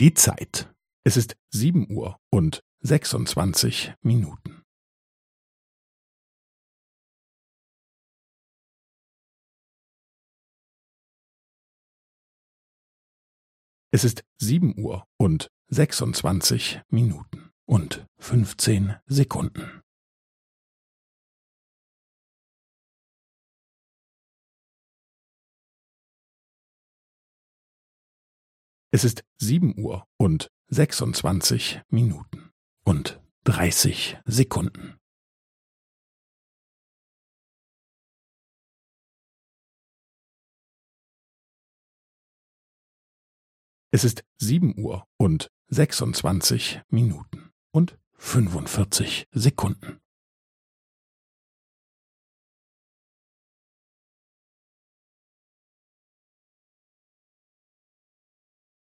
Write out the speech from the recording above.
Die Zeit. Es ist sieben Uhr und sechsundzwanzig Minuten. Es ist sieben Uhr und sechsundzwanzig Minuten und fünfzehn Sekunden. Es ist sieben Uhr und sechsundzwanzig Minuten und dreißig Sekunden. Es ist sieben Uhr und sechsundzwanzig Minuten und fünfundvierzig Sekunden.